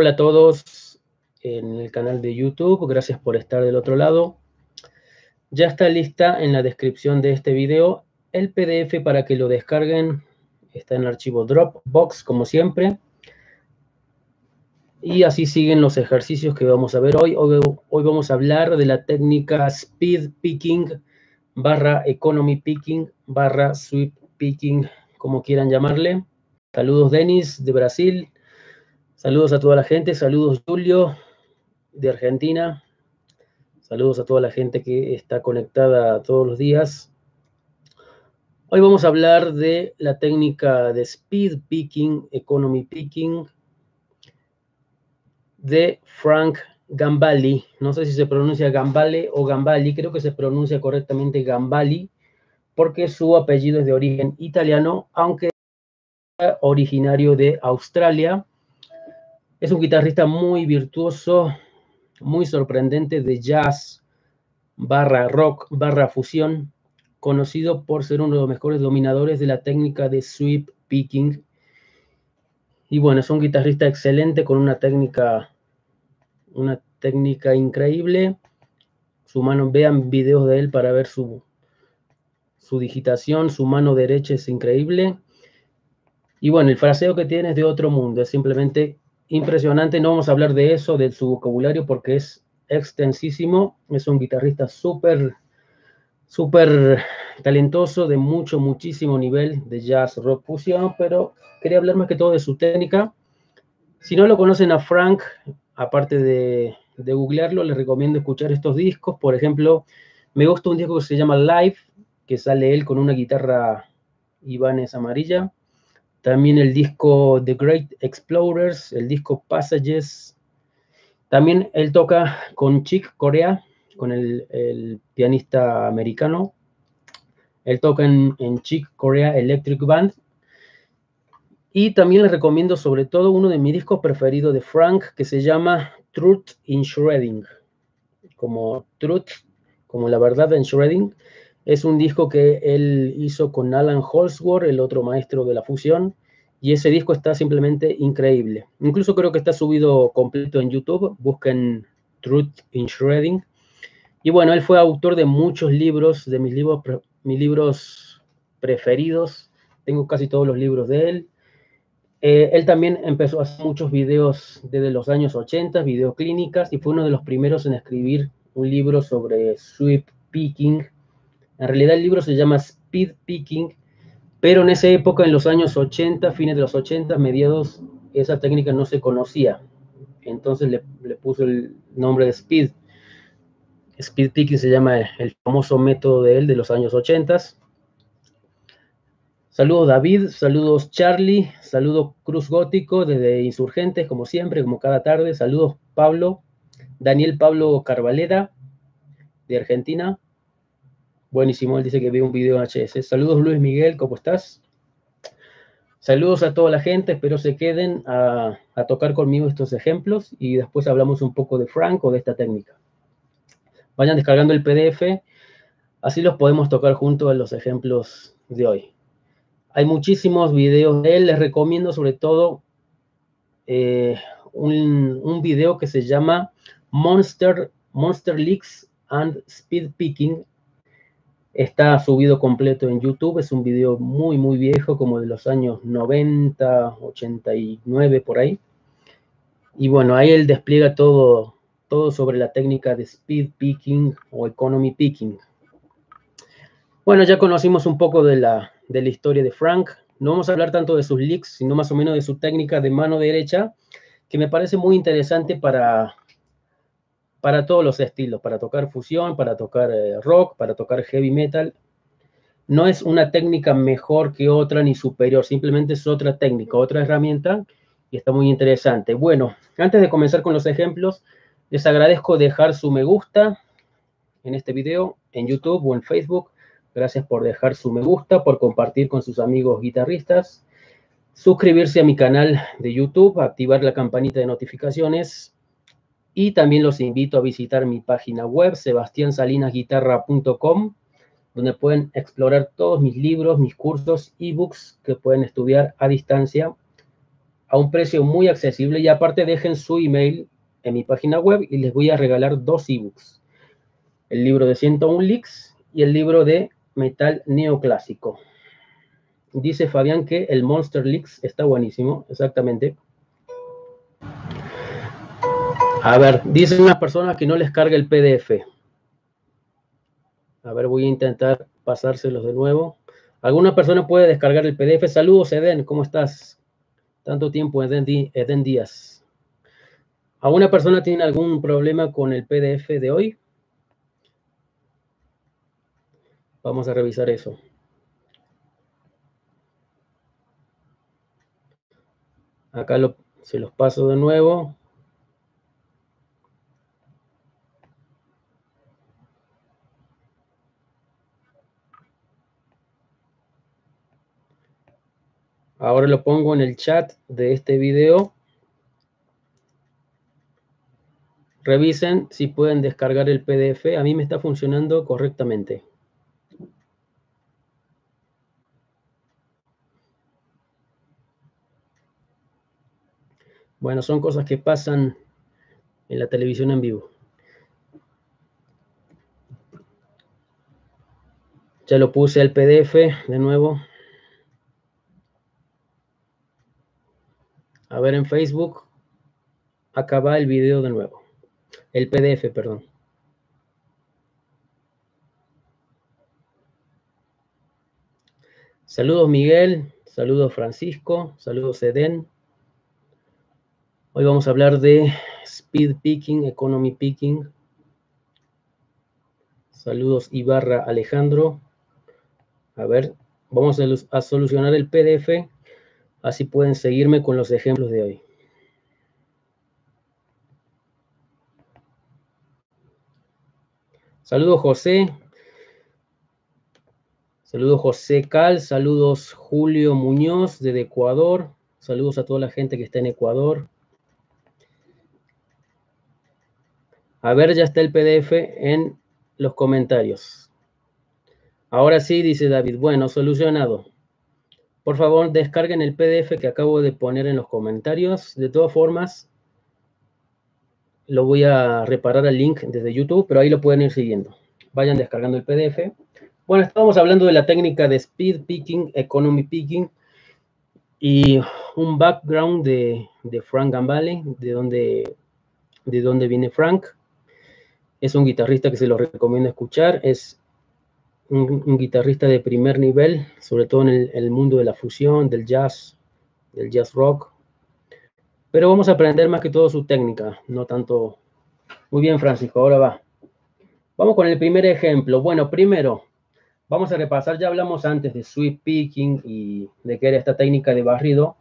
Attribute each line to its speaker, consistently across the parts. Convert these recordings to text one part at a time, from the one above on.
Speaker 1: Hola a todos en el canal de YouTube, gracias por estar del otro lado. Ya está lista en la descripción de este video el PDF para que lo descarguen. Está en el archivo Dropbox, como siempre. Y así siguen los ejercicios que vamos a ver hoy. Hoy, hoy vamos a hablar de la técnica Speed Picking barra Economy Picking barra Sweep Picking, como quieran llamarle. Saludos Denis de Brasil. Saludos a toda la gente, saludos Julio de Argentina, saludos a toda la gente que está conectada todos los días. Hoy vamos a hablar de la técnica de speed picking, economy picking, de Frank Gambali. No sé si se pronuncia Gambale o Gambali, creo que se pronuncia correctamente Gambali, porque su apellido es de origen italiano, aunque originario de Australia es un guitarrista muy virtuoso, muy sorprendente de jazz, barra rock, barra fusión, conocido por ser uno de los mejores dominadores de la técnica de sweep picking. Y bueno, es un guitarrista excelente con una técnica, una técnica increíble. Su mano, vean videos de él para ver su, su digitación, su mano derecha es increíble. Y bueno, el fraseo que tiene es de otro mundo, es simplemente impresionante. No vamos a hablar de eso, de su vocabulario, porque es extensísimo. Es un guitarrista súper, súper talentoso, de mucho, muchísimo nivel de jazz, rock, fusión, pero quería hablar más que todo de su técnica. Si no lo conocen a Frank, aparte de, de googlearlo, les recomiendo escuchar estos discos. Por ejemplo, me gusta un disco que se llama Live, que sale él con una guitarra Ibanez amarilla. También el disco The Great Explorers, el disco Passages. También él toca con Chick Corea, con el, pianista americano. Él toca en, en Chick Corea Electric Band. Y también les recomiendo sobre todo uno de mis discos preferidos de Frank que se llama Truth in Shredding. Como Truth, como la verdad en Shredding. Es un disco que él hizo con Alan Holsworth, el otro maestro de la fusión, y ese disco está simplemente increíble. Incluso creo que está subido completo en YouTube, busquen Truth in Shredding. Y bueno, él fue autor de muchos libros, de mis libros, mis libros preferidos. Tengo casi todos los libros de él. Eh, él también empezó a hacer muchos videos desde los años 80, videoclínicas, y fue uno de los primeros en escribir un libro sobre sweep picking, en realidad el libro se llama Speed Picking, pero en esa época, en los años 80, fines de los 80, mediados, esa técnica no se conocía. Entonces le, puso el nombre de Speed. Speed Picking se llama el famoso método de él de los años 80. Saludos David, saludos Charlie, saludos Cruz Gótico desde Insurgentes, como siempre, como cada tarde. Saludos Pablo, Daniel Pablo Carvalera de Argentina. Buenísimo, él dice que ve un video en HS. Saludos Luis Miguel, ¿cómo estás? Saludos a toda la gente, espero se queden a, tocar conmigo estos ejemplos y después hablamos un poco de Frank o de esta técnica. Vayan descargando el PDF, así los podemos tocar junto a los ejemplos de hoy. Hay muchísimos videos de él, les recomiendo sobre todo eh, un, un, video que se llama Monster, Monster Leaks and Speed Picking Está subido completo en YouTube, es un video muy, muy viejo, como de los años 90, 89, por ahí. Y bueno, ahí él despliega todo, todo sobre la técnica de speed picking o economy picking. Bueno, ya conocimos un poco de la, de la historia de Frank. No vamos a hablar tanto de sus licks, sino más o menos de su técnica de mano derecha, que me parece muy interesante para, para todos los estilos, para tocar fusión, para tocar eh, rock, para tocar heavy metal. no es una técnica mejor que otra ni superior, simplemente es otra técnica, otra herramienta y está muy interesante. Bueno, antes de comenzar con los ejemplos, les agradezco dejar su me gusta en este video, en YouTube o en Facebook. Gracias por dejar su me gusta, por compartir con sus amigos guitarristas, suscribirse a mi canal de YouTube, activar la campanita de notificaciones y también los invito a visitar mi página web, sebastiansalinasguitarra.com donde pueden explorar todos mis libros, mis cursos, ebooks que pueden estudiar a distancia a un precio muy accesible y aparte dejen su email en mi página web y les voy a regalar dos ebooks. El libro de 101 Licks y el libro de Metal Neoclásico. Dice Fabián que el Monster Licks está buenísimo, exactamente. A ver, dice una persona que no les carga el PDF. A ver, voy a intentar pasárselos de nuevo. ¿Alguna persona puede descargar el PDF? Saludos, Eden, ¿cómo estás? Tanto tiempo, Eden, Eden Díaz. ¿Alguna persona tiene algún problema con el PDF de hoy? Vamos a revisar eso. Acá se los paso de nuevo. Ahora lo pongo en el chat de este video. Revisen si pueden descargar el PDF. A mí me está funcionando correctamente. Bueno, son cosas que pasan en la televisión en vivo. Ya lo puse al PDF de nuevo. A ver en Facebook. Acaba el video de nuevo. El PDF, perdón. Saludos Miguel, saludos Francisco, saludos Eden. Hoy vamos a hablar de Speed Picking, Economy Picking. Saludos Ibarra Alejandro. A ver, vamos a, a solucionar el PDF Así pueden seguirme con los ejemplos de hoy. Saludos José. Saludos José Cal. Saludos Julio Muñoz desde Ecuador. Saludos a toda la gente que está en Ecuador. A ver, ya está el PDF en los comentarios. Ahora sí, dice David. Bueno, solucionado. Por favor, descarguen el PDF que acabo de poner en los comentarios. De todas formas, lo voy a reparar el link desde YouTube, pero ahí lo pueden ir siguiendo. Vayan descargando el PDF. Bueno, estamos hablando de la técnica de Speed Picking, Economy Picking, y un background de, Frank Gambale, de donde, de donde viene Frank. Es un guitarrista que se lo recomiendo escuchar. Es un, guitarrista de primer nivel, sobre todo en el, mundo de la fusión, del jazz, del jazz rock. Pero vamos a aprender más que todo su técnica, no tanto... Muy bien, Francisco, ahora va. Vamos con el primer ejemplo. Bueno, primero, vamos a repasar, ya hablamos antes de sweep picking y de que era esta técnica de barrido.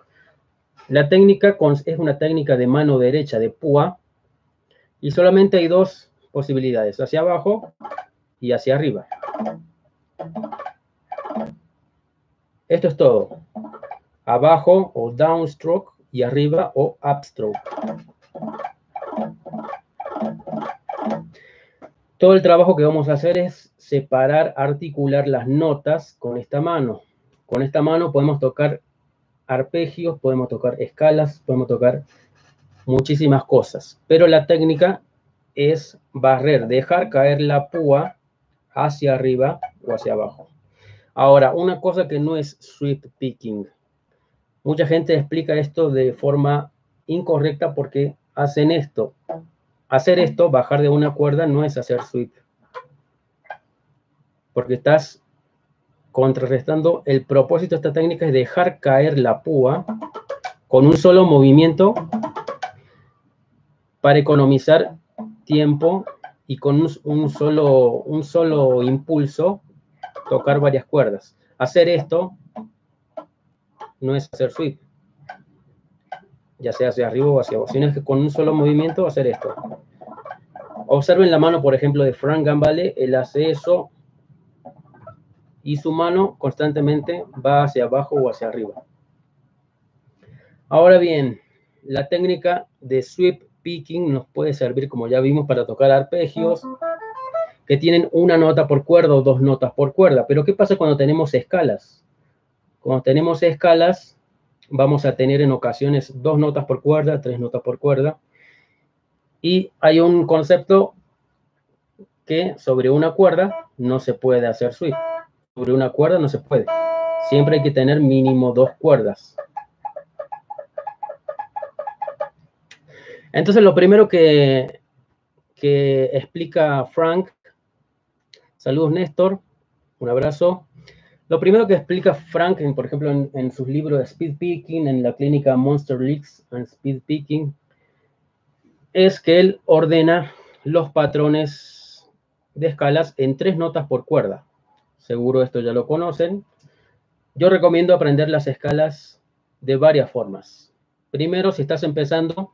Speaker 1: La técnica es una técnica de mano derecha, de púa, y solamente hay dos posibilidades, hacia abajo y hacia arriba. Esto es todo. Abajo o downstroke y arriba o upstroke. Todo el trabajo que vamos a hacer es separar, articular las notas con esta mano. Con esta mano podemos tocar arpegios, podemos tocar escalas, podemos tocar muchísimas cosas. Pero la técnica es barrer, dejar caer la púa hacia arriba o hacia abajo. Ahora, una cosa que no es sweep picking. Mucha gente explica esto de forma incorrecta porque hacen esto. Hacer esto, bajar de una cuerda, no es hacer sweep. Porque estás contrarrestando. El propósito de esta técnica es dejar caer la púa con un solo movimiento para economizar tiempo y con un, solo, un solo impulso tocar varias cuerdas. Hacer esto no es hacer sweep, ya sea hacia arriba o hacia abajo, sino que con un solo movimiento hacer esto. Observen la mano, por ejemplo, de Frank Gambale, él hace eso y su mano constantemente va hacia abajo o hacia arriba. Ahora bien, la técnica de sweep picking nos puede servir, como ya vimos, para tocar arpegios que tienen una nota por cuerda o dos notas por cuerda. Pero ¿qué pasa cuando tenemos escalas? Cuando tenemos escalas, vamos a tener en ocasiones dos notas por cuerda, tres notas por cuerda. Y hay un concepto que sobre una cuerda no se puede hacer sweep. Sobre una cuerda no se puede. Siempre hay que tener mínimo dos cuerdas. Entonces, lo primero que, explica Frank, saludos Néstor, un abrazo. Lo primero que explica Frank, por ejemplo, en, sus libros de Speed Picking, en la clínica Monster Leaks and Speed Picking, es que él ordena los patrones de escalas en tres notas por cuerda. Seguro esto ya lo conocen. Yo recomiendo aprender las escalas de varias formas. Primero, si estás empezando,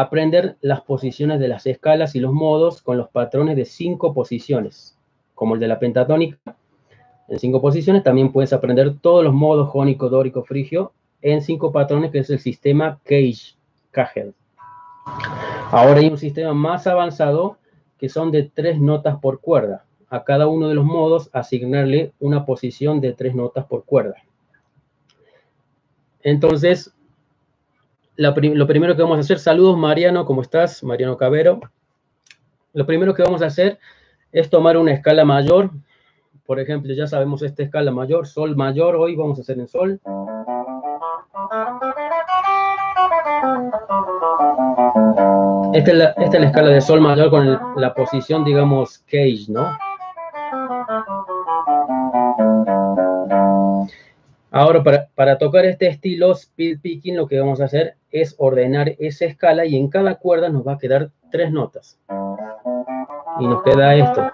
Speaker 1: aprender las posiciones de las escalas y los modos con los patrones de cinco posiciones, como el de la pentatónica. En cinco posiciones también puedes aprender todos los modos jónico, dórico, frigio en cinco patrones, que es el sistema Cage, Cagel. Ahora hay un sistema más avanzado que son de tres notas por cuerda. A cada uno de los modos asignarle una posición de tres notas por cuerda. Entonces, lo primero que vamos a hacer, saludos Mariano, ¿cómo estás? Mariano Cabero. Lo primero que vamos a hacer es tomar una escala mayor. Por ejemplo, ya sabemos esta escala mayor, sol mayor, hoy vamos a hacer en sol. Esta es la, esta es la escala de sol mayor con la posición, digamos, cage, ¿no? Ahora, para, tocar este estilo speed picking, lo que vamos a hacer es ordenar esa escala y en cada cuerda nos va a quedar tres notas. Y nos queda esto.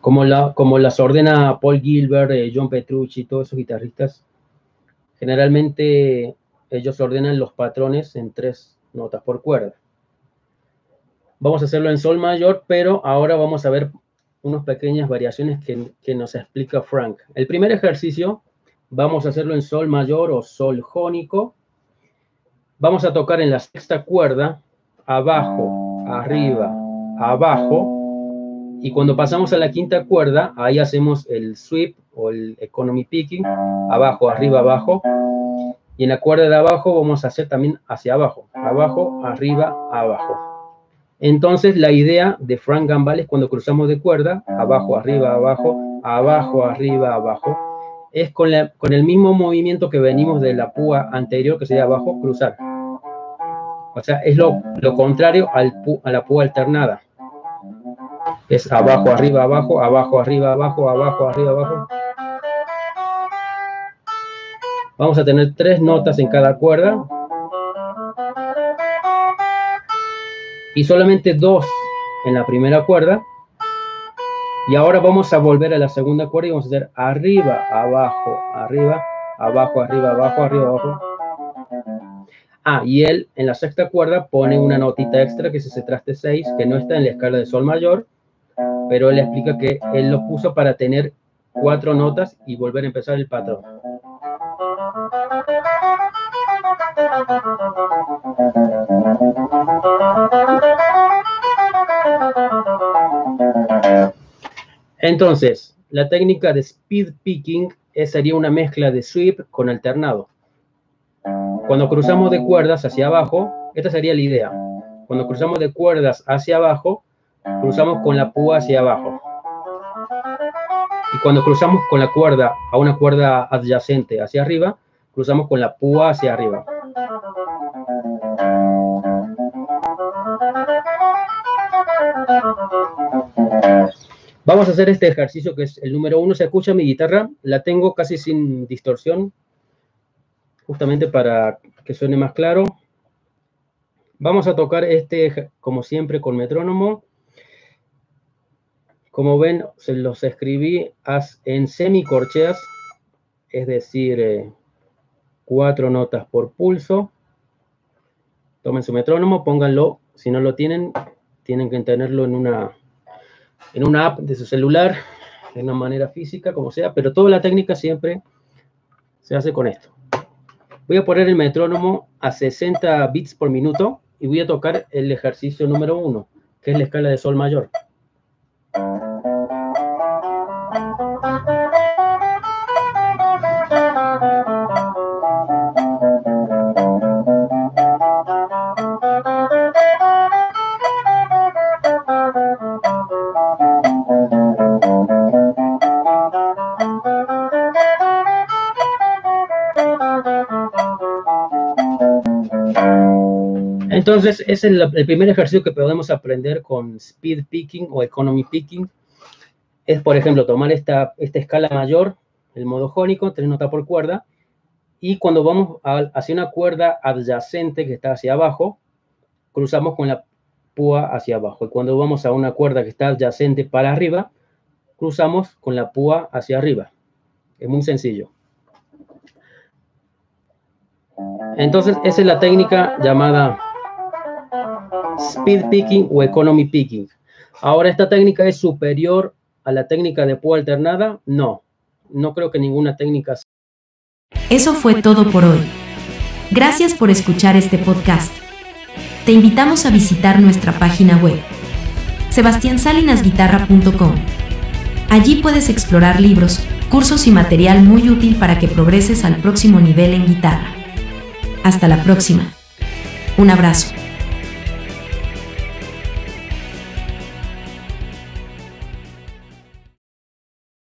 Speaker 1: Como, la, como las ordena Paul Gilbert, eh, John Petrucci, todos esos guitarristas, generalmente ellos ordenan los patrones en tres notas por cuerda. Vamos a hacerlo en sol mayor, pero ahora vamos a ver unas pequeñas variaciones que, nos explica Frank. El primer ejercicio vamos a hacerlo en sol mayor o sol jónico. Vamos a tocar en la sexta cuerda, abajo, arriba, abajo. Y cuando pasamos a la quinta cuerda, ahí hacemos el sweep o el economy picking, abajo, arriba, abajo. Y en la cuerda de abajo vamos a hacer también hacia abajo, abajo, arriba, abajo. Entonces, la idea de Frank Gambale es cuando cruzamos de cuerda, abajo, arriba, abajo, abajo, arriba, abajo, es con, el mismo movimiento que venimos de la púa anterior, que sería abajo, cruzar. O sea, es lo, contrario al, a la púa alternada. Es abajo, arriba, abajo, abajo, arriba, abajo, abajo, arriba, abajo. Vamos a tener tres notas en cada cuerda. Y solamente dos en la primera cuerda. Y ahora vamos a volver a la segunda cuerda y vamos a hacer arriba, abajo, arriba, abajo, arriba, abajo, arriba, abajo. Ah, y él en la sexta cuerda pone una notita extra que es ese traste 6, que no está en la escala de sol mayor, pero él explica que él lo puso para tener cuatro notas y volver a empezar el patrón. Entonces, la técnica de speed picking sería una mezcla de sweep con alternado. Cuando cruzamos de cuerdas hacia abajo, esta sería la idea. Cuando cruzamos de cuerdas hacia abajo, cruzamos con la púa hacia abajo. Y cuando cruzamos con la cuerda a una cuerda adyacente hacia arriba, cruzamos con la púa hacia arriba. Vamos a hacer este ejercicio que es el número uno. Se escucha mi guitarra, la tengo casi sin distorsión, justamente para que suene más claro. Vamos a tocar este, como siempre, con metrónomo. Como ven, se los escribí en semicorcheas, es decir, eh, cuatro notas por pulso. Tomen su metrónomo, pónganlo. Si no lo tienen, tienen que tenerlo en una, en una app de su celular, de una manera física, como sea, pero toda la técnica siempre se hace con esto. Voy a poner el metrónomo a 60 bits por minuto y voy a tocar el ejercicio número uno, que es la escala de sol mayor. Entonces, es el, primer ejercicio que podemos aprender con speed picking o economy picking. Es, por ejemplo, tomar esta, esta escala mayor, el modo jónico, tres notas por cuerda, y cuando vamos hacia una cuerda adyacente que está hacia abajo, cruzamos con la púa hacia abajo. Y cuando vamos a una cuerda que está adyacente para arriba, cruzamos con la púa hacia arriba. Es muy sencillo. Entonces, esa es la técnica llamada speed picking o economy picking. Ahora, ¿esta técnica es superior a la técnica de púa alternada? No, no creo que ninguna técnica.
Speaker 2: Eso fue todo por hoy. Gracias por escuchar este podcast. Te invitamos a visitar nuestra página web, sebastiansalinasguitarra.com. Allí puedes explorar libros, cursos y material muy útil para que progreses al próximo nivel en guitarra. Hasta la próxima. Un abrazo.